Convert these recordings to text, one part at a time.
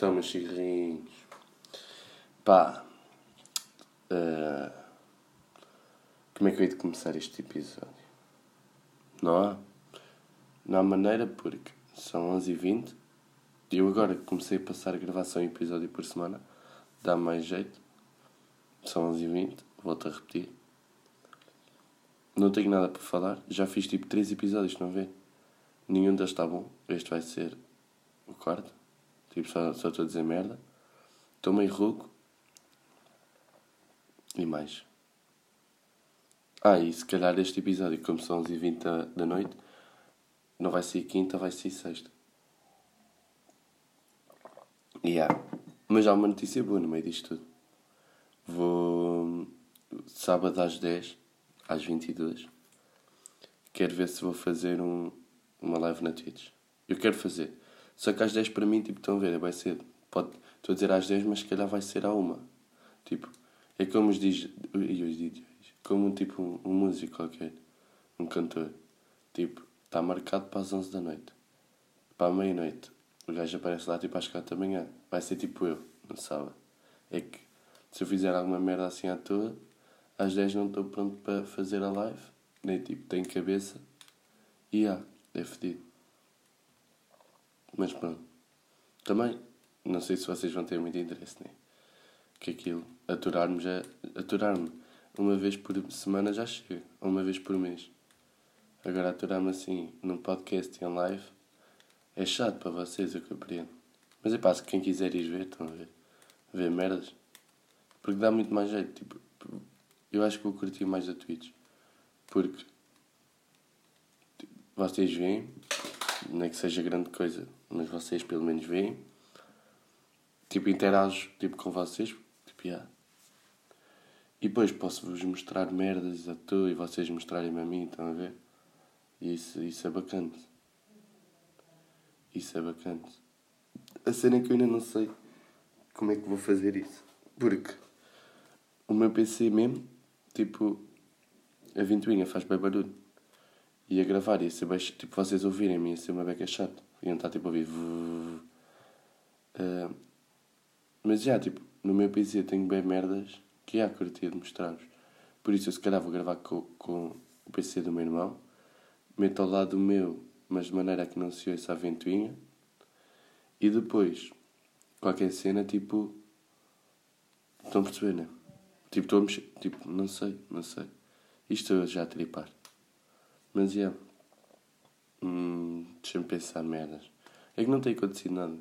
Então, meus cigarrinhos. Pá. Uh, como é que eu hei de começar este episódio? Não há? Não há maneira porque são 11h20 e eu agora comecei a passar a gravação em episódio por semana. Dá mais jeito. São 11h20, volto a repetir. Não tenho nada para falar. Já fiz tipo 3 episódios, não vê? Nenhum deles está bom. Este vai ser o quarto. Tipo, só, estou a dizer merda. Estou meio rouco. E mais. Ah, e se calhar este episódio, como são 11h20 da, noite, não vai ser quinta, vai ser sexta. Yeah. Mas há uma notícia boa no meio disto tudo. Vou. Sábado às 10, às 22. Quero ver se vou fazer um, uma live na Twitch. Eu quero fazer. Só que às 10 para mim, tipo, estão a ver, vai ser. Pode, estou a dizer às 10, mas se calhar vai ser à 1. Tipo, é como os DJs. Os DJs como tipo um, um músico qualquer. Um cantor. Tipo, está marcado para as 11 da noite. Para a meia-noite. O gajo aparece lá tipo às 4 da manhã. Vai ser tipo eu, no sábado. É que se eu fizer alguma merda assim à toa, às 10 não estou pronto para fazer a live. Nem tipo, tenho cabeça. E ah, é fedido. Mas pronto. Também, não sei se vocês vão ter muito interesse, né? Que aquilo, aturar-me já. Aturar-me uma vez por semana já chega. Ou uma vez por mês. Agora, aturar-me assim, num podcast em live, é chato para vocês, eu compreendo. Mas é pá, se quem quiser ir ver, estão a ver. Ver merdas. Porque dá muito mais jeito. Tipo, eu acho que vou curtir mais a Twitch. Porque tipo, vocês veem, não é que seja grande coisa, mas vocês pelo menos veem. Tipo, interajo tipo, com vocês. Tipo, yeah. E depois posso-vos mostrar merdas a tu e vocês mostrarem-me a mim, estão a ver? Isso, isso é bacana. Isso é bacana. A cena é que eu ainda não sei como é que vou fazer isso. Porque o meu PC mesmo, tipo, a ventoinha faz bem barulho. E a gravar ia ser bem, tipo, vocês ouvirem-me ia ser uma beca chata. Iam estar tipo a ouvir. Uh, mas já, tipo, no meu PC tenho bem merdas que há curtia de mostrar-vos. Por isso eu se calhar vou gravar com, com o PC do meu irmão. Meto ao lado do meu, mas de maneira que não se ouça a ventoinha. E depois, qualquer cena, tipo. Estão a perceber, né? Tipo, estou a mexer. Tipo, não sei, não sei. Isto eu já a tripar. Mas, é. Yeah. Hum, Deixa-me pensar merdas. É que não tem acontecido nada.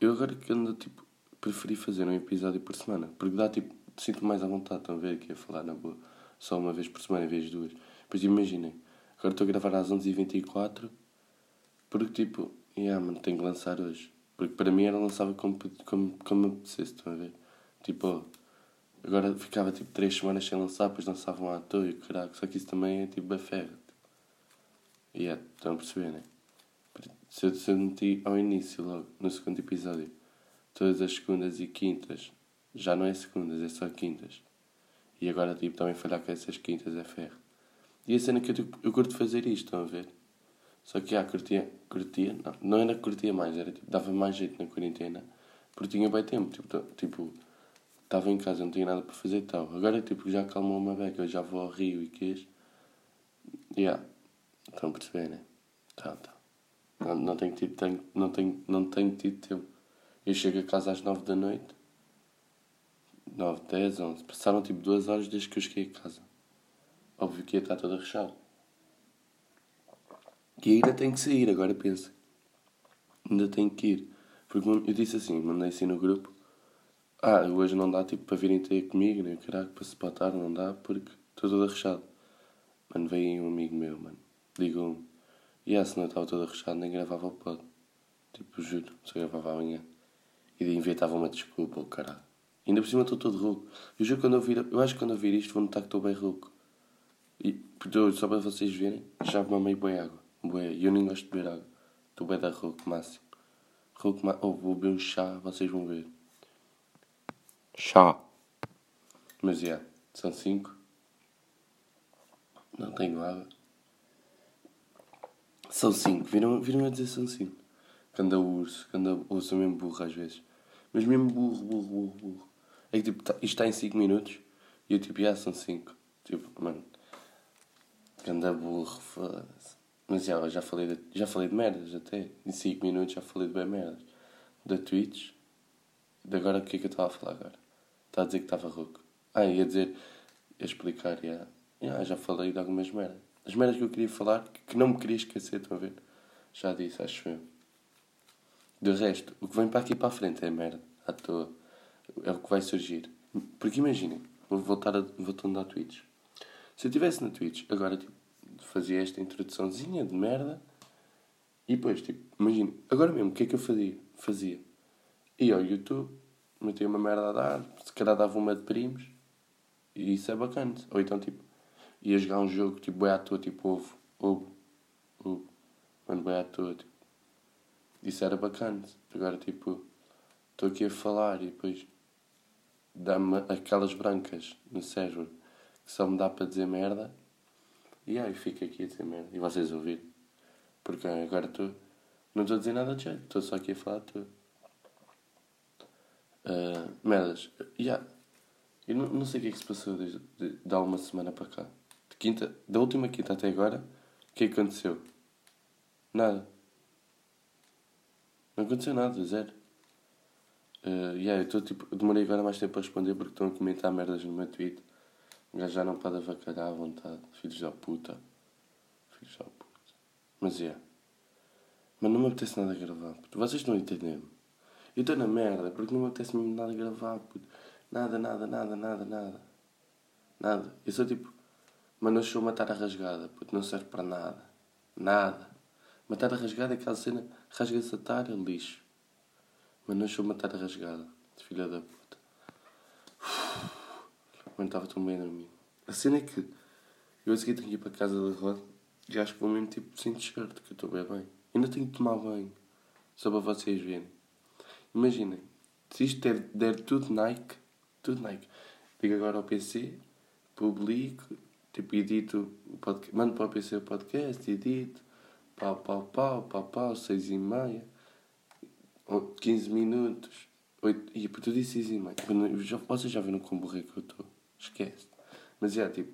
Eu agora que ando, tipo, preferi fazer um episódio por semana. Porque dá, tipo, sinto mais à vontade. Estão a ver aqui a falar na boa. Só uma vez por semana em vez de duas. Pois imaginem. Agora estou a gravar às 11h24. Porque, tipo, yeah, mano, tenho que lançar hoje. Porque para mim era lançava como, como, como me apetecesse. Estão a ver? Tipo, agora ficava tipo 3 semanas sem lançar. Depois lançavam à toa e caraca. Só que isso também é tipo a ferra. E yeah, estão a perceber, né? Se eu, se ao início, logo, no segundo episódio, todas as segundas e quintas, já não é segundas, é só quintas. E agora, tipo, também falhar com essas quintas é ferro. E a cena que eu, eu curto fazer isto, estão a ver? Só que, ah, curtia, curtia, não, não era curtia mais, era tipo, dava mais jeito na quarentena, porque tinha bem tempo, tipo, tipo, estava em casa, não tinha nada para fazer e tal. Agora, tipo, já acalmou uma beca, eu já vou ao Rio e quês. Yeah, estão a perceber, né? Tá, tá. Não, não, tenho tido, tenho, não, tenho, não tenho tido tempo. Eu chego a casa às nove da noite. nove dez onze Passaram tipo duas horas desde que eu cheguei a casa. Óbvio que ia estar toda rechada. E ainda tenho que sair, agora pensa. Ainda tenho que ir. Porque eu disse assim, mandei assim no grupo. Ah, hoje não dá tipo para virem ter comigo, né? caraca, para se patar, não dá porque estou todo arrechado. Mano, veio um amigo meu, mano. Ligou-me. E se não estava todo arrechado, nem gravava o pod. Tipo, juro, só gravava amanhã. E inventava uma desculpa, o caralho. Ainda por cima estou todo rouco. Eu juro quando eu vir, eu acho que quando eu vir isto vou notar que estou bem rouco. E só para vocês verem, já mamei bem água. Bué, eu nem gosto de beber água. Estou bem da rouco máximo. Rouco máximo. Oh, vou beber um chá, vocês vão ver. Chá. Mas, é, yeah, são cinco. Não tenho água. São cinco. Viram, viram a dizer são cinco. Canda urso. Canda urso mesmo burro às vezes. Mas mesmo burro, burro, burro, burro. É que tipo, tá, isto está em 5 minutos e eu tipo, já são 5. Tipo, mano. Ganda burro, foda-se. Mas já, já, falei de, já falei de merdas até. Em 5 minutos já falei de bem merdas. Da Twitch. De agora o que é que eu estava a falar agora? Estava a dizer que estava rouco. Ah, ia dizer, ia explicar, já. Yeah, já falei de algumas merdas. As merdas que eu queria falar, que não me queria esquecer, estão a ver? Já disse, acho eu. De resto, o que vem para aqui para a frente é merda, à toa. É o que vai surgir. Porque imaginem, vou voltar a, voltando à Twitch. Se eu estivesse na Twitch, agora tipo, fazia esta introduçãozinha de merda e depois, tipo, imagina, agora mesmo, o que é que eu fazia? Fazia. Ia ao YouTube, metia uma merda a dar, se calhar dava uma de primos e isso é bacana. Ou então, tipo, ia jogar um jogo, tipo, boi à toa, tipo, ovo, ovo, ovo, mano, boi à toa, tipo. Isso era bacana. Agora, tipo, estou aqui a falar e depois dá-me aquelas brancas no cérebro que só me dá para dizer merda. E aí fico aqui a dizer merda. E vocês ouvirem. Porque agora estou. Não estou a dizer nada de jeito, estou só aqui a falar tudo. Uh, merdas. Yeah. Eu não, não sei o que é que se passou desde de, de, há uma semana para cá. Quinta, da última quinta até agora, o que é aconteceu? Nada. Não aconteceu nada, zero. Uh, yeah, eu estou tipo. Demorei agora mais tempo a responder porque estão a comentar merdas no meu tweet. O gajo já não pode avacalhar à vontade. Filhos da puta. Filhos da puta. Mas é. Yeah. Mas não me apetece nada gravar. Puto. Vocês estão a entender Eu estou na merda porque não me apetece mesmo nada gravar. Puto. Nada, nada, nada, nada, nada. Nada. Eu sou tipo. Mas não sou matar a rasgada. Puto. Não serve para nada. Nada. Matar a rasgada é aquela cena. Rasga-se a tar, lixo. Mas não sou matar a rasgada. Filha da puta. Mano, estava tão bem a dormir. A cena é que eu a seguir tenho que ir para casa da roda e acho que vou mesmo tipo sem t-shirt, que eu estou bem bem. Ainda tenho que tomar banho. Só para vocês verem. Imaginem, se isto der, der tudo Nike, tudo Nike. Digo agora ao PC, publico, tipo, edito o podcast, mando para o PC o podcast, edito, pau, pau, pau, pau, pau, seis e meia, 15 minutos, 8, e tu disse seis e meia. Vocês já viram como burro que eu estou? Esquece. Mas é tipo,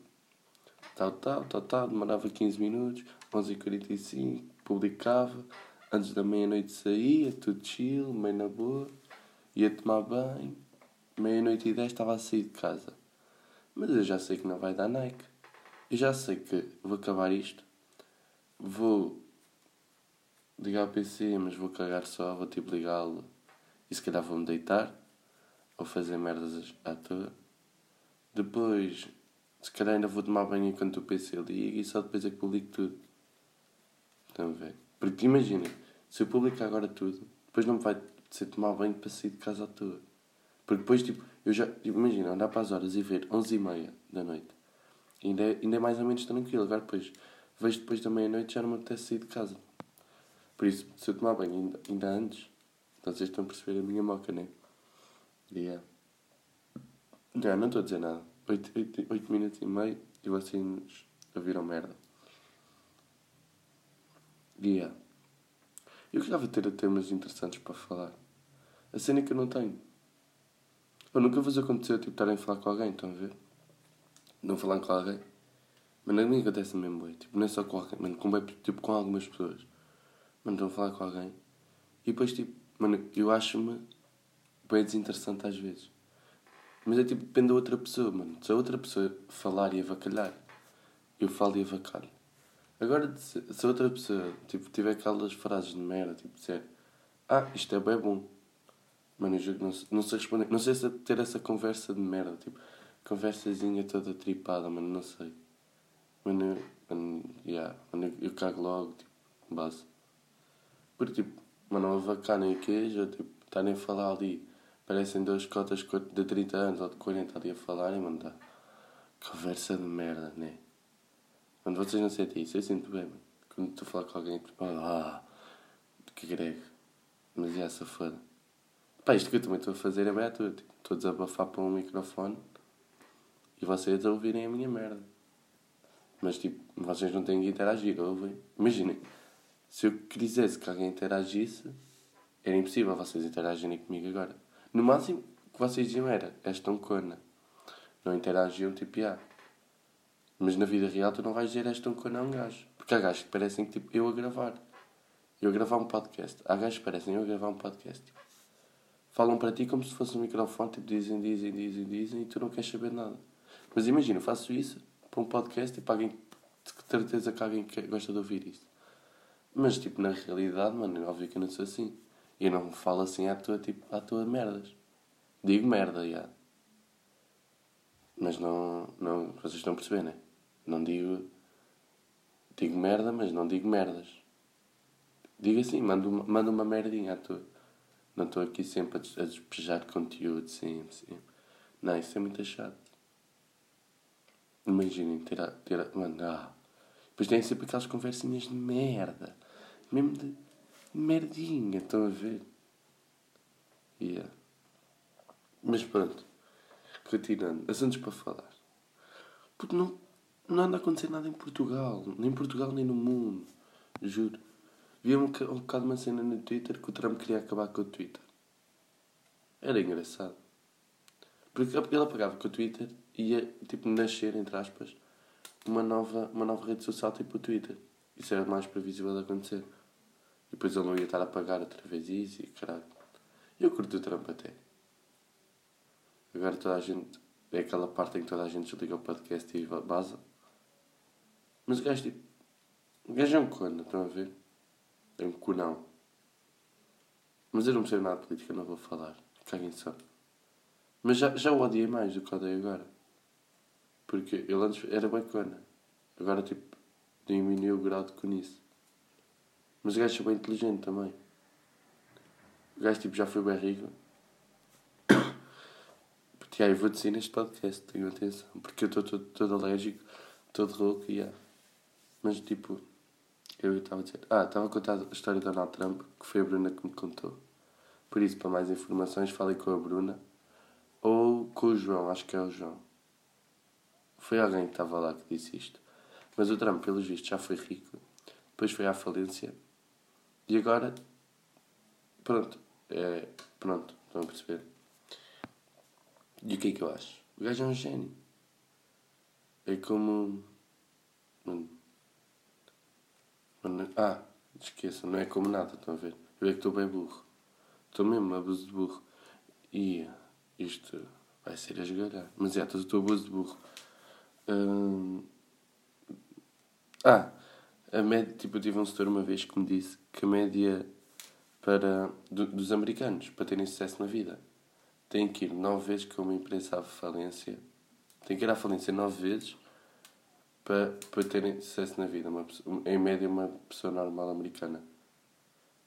tal, tal, tal, tal, demorava 15 minutos, 11h45, publicava, antes da meia-noite saía, tudo chill, meio na boa, ia tomar banho, meia-noite e 10 estava a sair de casa. Mas eu já sei que não vai dar Nike. Eu já sei que vou acabar isto, vou ligar o PC, mas vou cagar só, vou tipo ligá-lo e se calhar vou-me deitar ou fazer merdas à toa. Depois, se calhar ainda vou tomar banho enquanto o PC liga e só depois é que publico tudo. Estão a ver? Porque imaginem, se eu publicar agora tudo, depois não vai ser tomar banho para sair de casa à toa. Porque depois, tipo, eu já. Imagina, andar para as horas e ver 11h30 da noite. Ainda é, ainda é mais ou menos tranquilo. Agora depois, vejo depois da meia-noite já não me apetece sair de casa. Por isso, se eu tomar banho ainda, ainda antes, vocês estão a perceber a minha moca, né? Yeah. Não, não estou a dizer nada. 8, 8, 8 minutos e meio e vocês ouviram merda. Yeah. Eu gostava de ter temas interessantes para falar. A cena é que eu não tenho. Eu nunca vos aconteceu tipo, estarem a falar com alguém, estão a ver? Não falar com alguém. Mas a mim acontece mesmo bem. Tipo, não é só com alguém, mano, com, tipo, com algumas pessoas. Mano, a falar com alguém. E depois, tipo, mano, eu acho-me bem desinteressante às vezes. Mas é tipo, depende da outra pessoa, mano. Se a outra pessoa falar e avacalhar, eu falo e avacalho. Agora, se a outra pessoa tipo, tiver aquelas frases de merda, tipo, dizer Ah, isto é bem bom. Mano, eu juro, não, não sei responder. Não sei se ter essa conversa de merda, tipo, conversazinha toda tripada, mano, não sei. Mano, mano, yeah, mano eu, eu cago logo, tipo, base. Porque, tipo, mano, avacalhem o queijo, tipo, estarem a falar ali Parecem dois cotas de 30 anos ou de 40 ali a falarem, mano. Tá. Conversa de merda, né? Quando vocês não sentem isso, eu sinto bem, mano. Quando estou a falar com alguém, tipo, ah, que grego. Mas é essa foda. Pá, isto que eu também estou a fazer é bem a tudo. Tipo, estou a desabafar para um microfone e vocês ouvirem a minha merda. Mas, tipo, vocês não têm que interagir, ouvem. Imaginem, se eu quisesse que alguém interagisse, era impossível vocês interagirem comigo agora. No máximo que vocês diziam era, és tão cona. Não interagiam tipo, ah. Mas na vida real tu não vais dizer és tão cona a um gajo. Porque há gajos que parecem tipo eu a gravar. Eu a gravar um podcast. Há gajos que parecem eu a gravar um podcast. Falam para ti como se fosse um microfone, tipo, dizem, dizem, dizem, dizem, e tu não queres saber nada. Mas imagina, eu faço isso para um podcast e para alguém, de certeza que alguém gosta de ouvir isso. Mas, tipo, na realidade, mano, é óbvio que eu não sou assim. Eu não falo assim à tua, tipo, à tua merdas. Digo merda, já. Mas não, não, vocês estão a perceber, né? Não digo, digo merda, mas não digo merdas. Digo assim, mando, mando uma merdinha à tua. Não estou aqui sempre a despejar conteúdo, sim, sim. Não, isso é muito chato. Imaginem ter a. Ter a mano, ah. Depois tem sempre aquelas conversinhas de merda. Mesmo de merdinha, estão a ver? Yeah. Mas pronto. Continuando. Assuntos para falar. Porque não, não anda a acontecer nada em Portugal. Nem em Portugal, nem no mundo. Juro. Vi um, um bocado uma cena no Twitter que o Trump queria acabar com o Twitter. Era engraçado. Porque ele apagava com o Twitter ia, tipo, nascer, entre aspas, uma nova, uma nova rede social tipo o Twitter. Isso era mais previsível de acontecer. E depois ele não ia estar a pagar outra vez isso e caralho. Eu curto o Trump até. Agora toda a gente. É aquela parte em que toda a gente desliga o podcast e vaza. Mas o gajo tipo. O gajo é um cona, estão a ver? É um conão. Mas eu não percebo nada de política, não vou falar. Caguem só. Mas já, já o odiei mais do que odeio agora. Porque ele antes era bacana. Agora, tipo, diminuiu o grau de conice. Mas o gajo é bem inteligente também. O gajo, tipo, já foi bem rico. Tiago, eu vou dizer neste podcast, tenho atenção. Porque eu estou todo, todo alérgico, todo rouco e yeah. Mas, tipo... Eu estava a dizer. Ah, estava a contar a história do Donald Trump, que foi a Bruna que me contou. Por isso, para mais informações, falei com a Bruna. Ou com o João, acho que é o João. Foi alguém que estava lá que disse isto. Mas o Trump, pelos vistos, já foi rico. Depois foi à falência. E agora. Pronto. É, pronto, estão a perceber. E o que é que eu acho? O gajo é um gênio. É como. Ah, esqueçam, não é como nada, estão a ver? Eu é que estou bem burro. Estou mesmo abuso de burro. E isto vai ser a esgalhar. Mas é, estou abuso de burro. Ah, a média, tipo, eu tive um setor uma vez que me disse que a média para, do, dos americanos, para terem sucesso na vida, tem que ir nove vezes que uma empresa à falência. Tem que ir à falência nove vezes para, para terem sucesso na vida, uma, em média uma pessoa normal americana.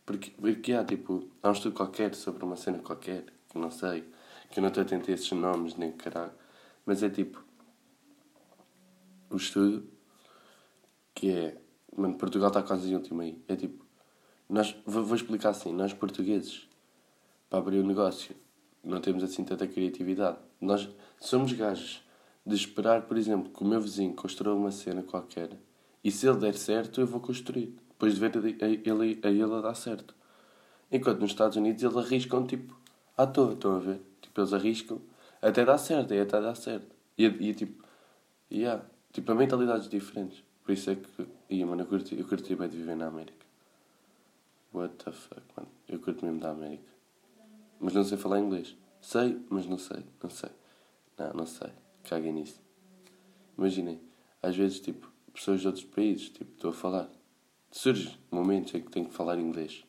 Porque, porque há, tipo, há um estudo qualquer sobre uma cena qualquer, que não sei, que eu não estou a esses nomes, nem caralho, mas é tipo, o estudo que é, mano, Portugal está quase em último aí, é tipo, nós, vou, vou explicar assim, nós portugueses, para abrir um negócio, não temos assim tanta criatividade. Nós somos gajos de esperar, por exemplo, que o meu vizinho construa uma cena qualquer e se ele der certo, eu vou construir. Depois de ver a ele, a ele a dar certo. Enquanto nos Estados Unidos eles arriscam tipo à toa, estão a ver? Tipo, eles arriscam até dar certo, e até dar certo. E, e tipo, yeah, tipo, a mentalidades diferentes. Por isso é que, ia, mano, eu curti, eu curti bem de viver na América. What the fuck, mano. Eu curto mesmo da América. Mas não sei falar inglês. Sei, mas não sei, não sei. Não, não sei. Caguem nisso. Imaginem, às vezes, tipo, pessoas de outros países, tipo, estou a falar. Surge momentos em que tenho que falar inglês.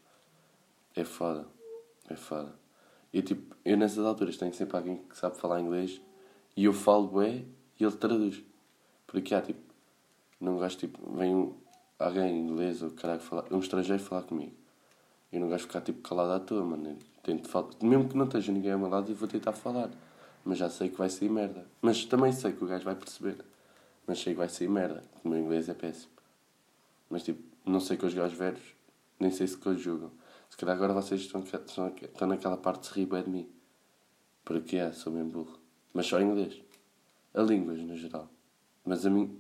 É foda. É foda. E tipo, eu nessas alturas tenho sempre alguém que sabe falar inglês e eu falo bem e ele traduz. Porque há tipo, não gosto tipo, vem um, alguém inglês ou caralho falar, um estrangeiro falar comigo. Eu não gosto de ficar tipo calado à toa, mano. Tento falar, mesmo que não esteja ninguém ao meu lado, eu vou tentar falar. Mas já sei que vai sair merda. Mas também sei que o gajo vai perceber. Mas sei que vai sair merda. O meu inglês é péssimo. Mas tipo, não sei que os gajos velhos nem sei se conjugam. Se calhar agora vocês estão, estão, estão naquela parte de se rir de mim. Porque é, sou bem burro. Mas só inglês. A línguas, no geral. Mas a, mim,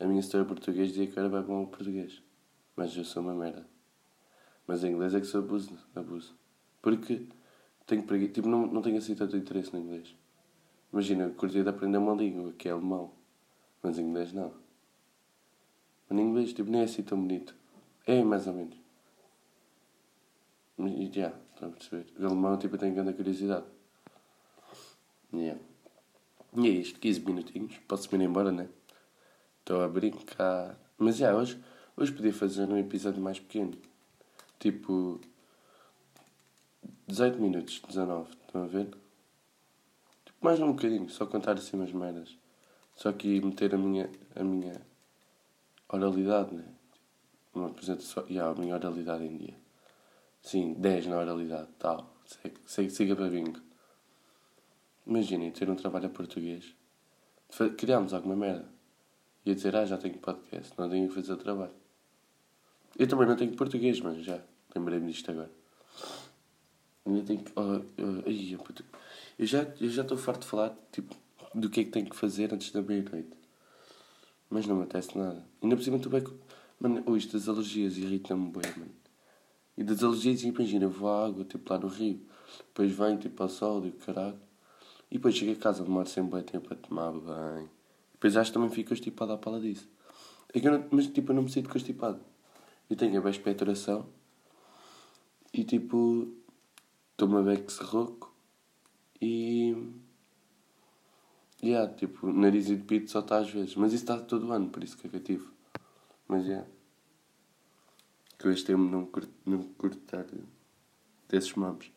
a minha história português dizia que era bem bom português. Mas eu sou uma merda. Mas em inglês é que sou abuso. abuso. Porque Tenho. Tipo, não, não tenho assim tanto interesse no inglês. Imagina, eu curtia de aprender uma língua, que é alemão. Mas inglês não. Mas em inglês, tipo, nem é assim tão bonito. É, mais ou menos. Já, yeah, estão a perceber. O alemão, tipo, eu tenho grande curiosidade. Yeah. E é isto, 15 minutinhos. Posso-me ir embora, né? Estou a brincar. Mas já, hoje, hoje podia fazer um episódio mais pequeno. Tipo. 18 minutos, 19. Estão a ver? Tipo, mais um bocadinho, só contar assim umas merdas. Só que meter a minha, a minha oralidade, né? Uma apresentação. Yeah, a minha oralidade em dia. Sim, 10 na oralidade, tal. Siga para bingo. Imaginem ter um trabalho a português. Criámos alguma merda. Ia dizer, ah, já tenho podcast, não tenho que fazer trabalho. Eu também não tenho português, mas já. Lembrei-me disto agora. Ainda tenho que. Oh, oh, eu já eu já estou farto de falar tipo, do que é que tenho que fazer antes da meia-noite. Mas não me acontece nada. Ainda por cima estou bem. Mano, oh, isto das alergias irrita-me bem, mano. E das alergias, imagina, eu vou à água, tipo lá no rio. Depois venho, tipo ao sol e o caralho. E depois chego a casa, demoro sempre bem tempo a tomar banho. Depois acho que também fico constipado à pala disso. É que eu não, mas tipo, eu não me sinto constipado. Eu tenho a bem expectoração e tipo, tomo a Bex rouco e. E yeah, tipo, nariz e de pito só está às vezes. Mas isso está todo ano, por isso que é que eu tive. Mas é. Yeah. Que eu este tempo não curto, não curto estar desses mamos.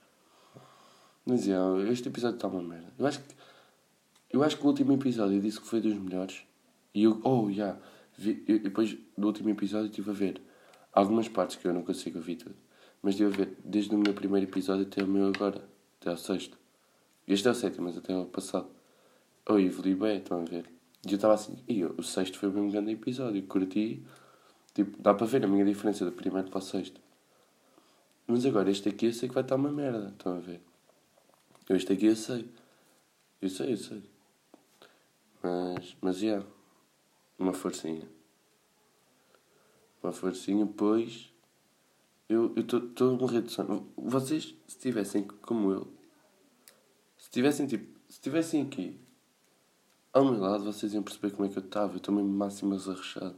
Mas é, este episódio está uma merda. Eu acho que. Eu acho que o último episódio eu disse que foi dos melhores. E eu. Oh, já. Yeah, depois do último episódio estive a ver algumas partes que eu não consigo ouvir tudo. Mas estive a ver desde o meu primeiro episódio até o meu agora. Até ao sexto. Este é o sétimo, mas até o passado. Oh, evolui bem, estão a ver. E eu estava assim. E eu, o sexto foi o mesmo grande episódio. Curti. Tipo, dá para ver a minha diferença do primeiro para o sexto. Mas agora este aqui eu sei que vai estar uma merda. Estão a ver? Este aqui eu sei. Eu sei, eu sei. Mas, mas, yeah. Uma forcinha. Uma forcinha, pois... Eu estou a morrer de sono. Vocês, se tivessem como eu... Se tivessem, tipo... Se tivessem aqui... Ao meu lado, vocês iam perceber como é que eu estava. Eu estou mesmo máximo arrechado.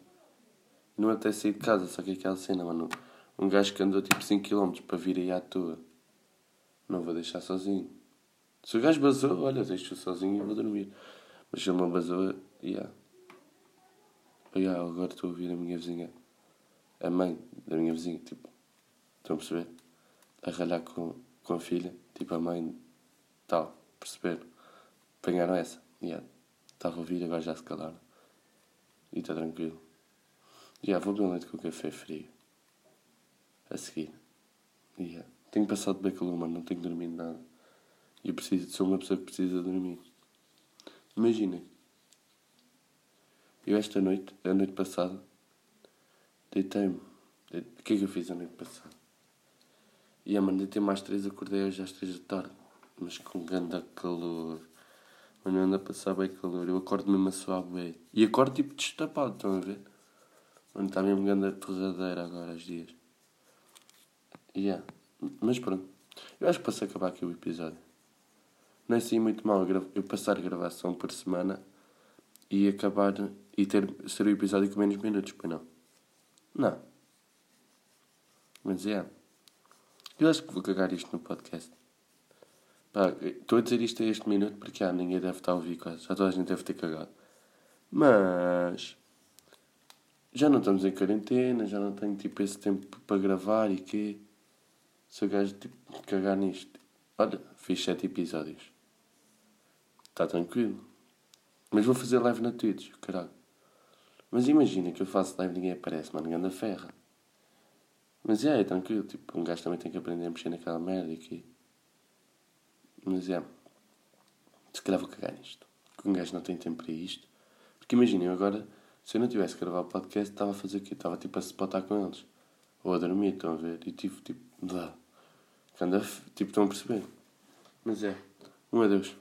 Não até sair de casa, só que aquela cena, mano. Um gajo que andou tipo 5km para vir aí à toa. Não vou deixar sozinho. Se o gajo basou, olha, deixo sozinho e vou dormir. Mas se ele não basou, yeah. Yeah, agora estou a ouvir a minha vizinha, a mãe da minha vizinha, tipo, estão a perceber? A ralhar com, com a filha, tipo a mãe, tal, perceber? Apanharam essa, yeah. Estava a ouvir, agora já se calaram. E está tranquilo. Yeah, vou beber um leite com café frio. A seguir. Yeah. Tenho passado bem calor, mano, não tenho dormido nada. E eu preciso, sou uma pessoa que precisa dormir. Imaginem. Eu esta noite, a noite passada, deitei-me. O que é que eu fiz a noite passada? E a deitei-me às três, acordei hoje às três da tarde. Mas com grande calor. Mano, anda a passar bem calor. Eu acordo mesmo a suar bem. E acordo tipo destapado, estão a ver? Mano, está mesmo grande torradeira agora, os dias. Yeah. Mas pronto. Eu acho que posso acabar aqui o episódio. Não é assim muito mal eu passar gravação por semana e acabar e ter ser o episódio com menos minutos, pois não? Não. Mas é. Eu acho que vou cagar isto no podcast. Estou a dizer isto a este minuto porque ah, ninguém deve estar a ouvir quase. Já toda a gente deve ter cagado. Mas já não estamos em quarentena, já não tenho tipo esse tempo para gravar e quê. Se o gajo tipo, cagar nisto. Olha, fiz sete episódios. Está tranquilo. Mas vou fazer live na Twitch, caralho. Mas imagina que eu faço live e ninguém aparece, mano, anda ferra. Mas é, é tranquilo, tipo, um gajo também tem que aprender a mexer naquela merda aqui. Mas é. Se calhar vou cagar nisto. Porque um gajo não tem tempo para isto. Porque imaginem, agora, se eu não tivesse que gravar o podcast, estava a fazer o quê? Estava tipo a se botar com eles. Ou a dormir, estão a ver? E tipo, tipo, lá. Anda, tipo, estão a perceber. Mas é. Um adeus.